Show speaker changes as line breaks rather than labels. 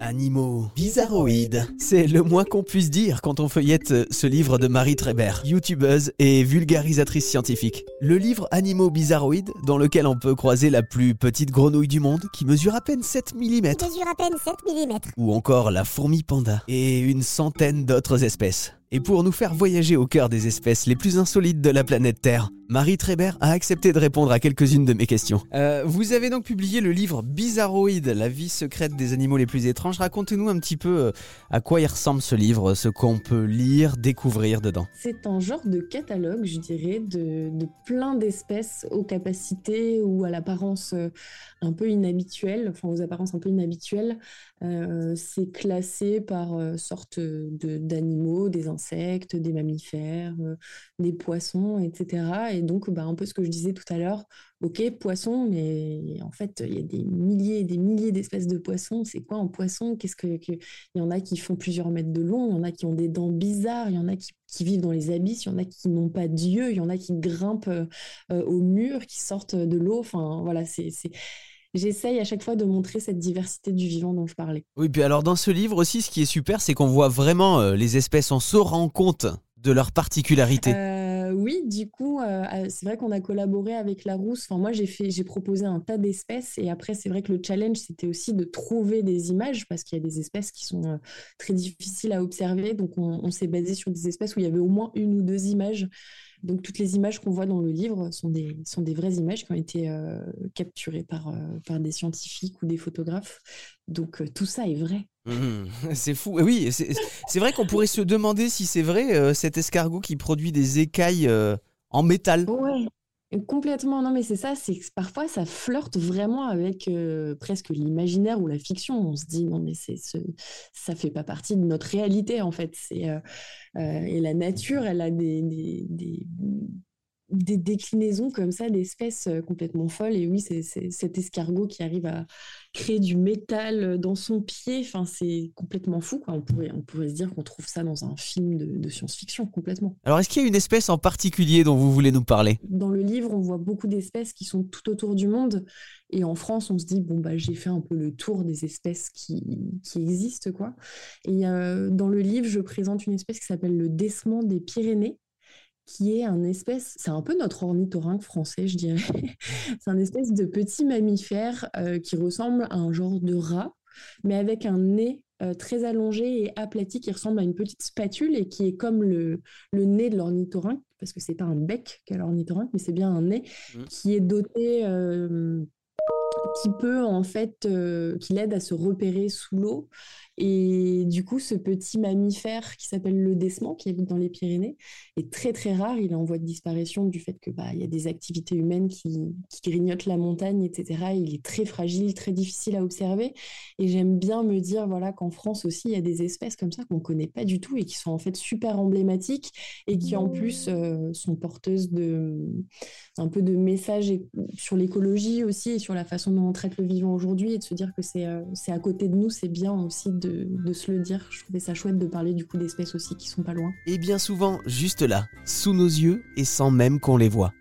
Animaux bizarroïdes. C'est le moins qu'on puisse dire quand on feuillette ce livre de Marie Trébert, youtubeuse et vulgarisatrice scientifique. Le livre Animaux bizarroïdes, dans lequel on peut croiser la plus petite grenouille du monde qui mesure à peine 7 mm.
mesure à peine 7 mm.
Ou encore la fourmi panda et une centaine d'autres espèces. Et pour nous faire voyager au cœur des espèces les plus insolites de la planète Terre, Marie Trébert a accepté de répondre à quelques-unes de mes questions. Euh, vous avez donc publié le livre Bizarroïde, la vie secrète des animaux les plus étranges. Racontez-nous un petit peu euh, à quoi il ressemble ce livre, ce qu'on peut lire, découvrir dedans.
C'est un genre de catalogue, je dirais, de, plein d'espèces aux capacités ou à l'apparence euh, un peu inhabituelle, enfin aux apparences un peu inhabituelles. c'est classé par sorte d'animaux, des insectes, des mammifères, des poissons, etc. Et donc, bah, un peu ce que je disais tout à l'heure, ok, poisson, mais en fait, il y a des milliers et des milliers d'espèces de poissons. C'est quoi un poisson? Qu'est-ce que, Il y en a qui font plusieurs mètres de long, il y en a qui ont des dents bizarres, il y en a qui, vivent dans les abysses, il y en a qui n'ont pas d'yeux, il y en a qui grimpent euh, au mur, qui sortent de l'eau. Enfin, voilà, c'est j'essaye à chaque fois de montrer cette diversité du vivant dont je parlais.
Oui, puis alors dans ce livre aussi, ce qui est super, c'est qu'on voit vraiment euh, les espèces, on se rend compte de leurs particularités.
Euh, oui, du coup, euh, euh, c'est vrai qu'on a collaboré avec la Rousse. Moi, j'ai fait, j'ai proposé un tas d'espèces et après, c'est vrai que le challenge, c'était aussi de trouver des images parce qu'il y a des espèces qui sont euh, très difficiles à observer. Donc, on, s'est basé sur des espèces où il y avait au moins une ou deux images. Donc, toutes les images qu'on voit dans le livre sont des, vraies images qui ont été capturées par des scientifiques ou des photographes. Donc, tout ça est vrai.
Mmh, c'est fou. Oui, c'est vrai qu'on pourrait se demander si c'est vrai euh, cet escargot qui produit des écailles euh, en métal.
Ouais, complètement. Non, mais c'est ça. C'est parfois ça flirte vraiment avec euh, presque l'imaginaire ou la fiction. On se dit non, mais c'est ce, ça fait pas partie de notre réalité en fait. Et la nature, elle a des déclinaisons comme ça d'espèces euh, complètement folles. Et oui, c'est cet escargot qui arrive à créer du métal dans son pied. Enfin, c'est complètement fou. On, pourrait, on pourrait se dire qu'on trouve ça dans un film de, science-fiction complètement.
Alors, est-ce qu'il y a une espèce en particulier dont vous voulez nous parler?
Dans le livre, on voit beaucoup d'espèces qui sont tout autour du monde. Et en France, on se dit, bon, bah, j'ai fait un peu le tour des espèces qui, qui existent. quoi. Et euh, dans le livre, je présente une espèce qui s'appelle le décement des Pyrénées qui est un espèce, c'est un peu notre ornithorynque français, je dirais. c'est un espèce de petit mammifère euh, qui ressemble à un genre de rat, mais avec un nez euh, très allongé et aplati qui ressemble à une petite spatule et qui est comme le, le nez de l'ornithorynque, parce que c'est pas un bec qu'a l'ornithorynque, mais c'est bien un nez mmh. qui est doté, euh, qui peut en fait, qui l'aide à se repérer sous l'eau et du coup, ce petit mammifère qui s'appelle le décement, qui habite dans les Pyrénées, est très très rare. Il est en voie de disparition du fait que bah, y a des activités humaines qui, grignotent la montagne, etc. Il est très fragile, très difficile à observer. Et j'aime bien me dire voilà qu'en France aussi, il y a des espèces comme ça qu'on ne connaît pas du tout et qui sont en fait super emblématiques et qui en plus euh, sont porteuses de un peu de messages sur l'écologie aussi et sur la façon on traite le vivant aujourd'hui et de se dire que c'est euh, à côté de nous, c'est bien aussi de de, se le dire. Je trouvais ça chouette de parler du coup d'espèces aussi qui sont pas loin.
Et bien souvent, juste là, sous nos yeux et sans même qu'on les voit.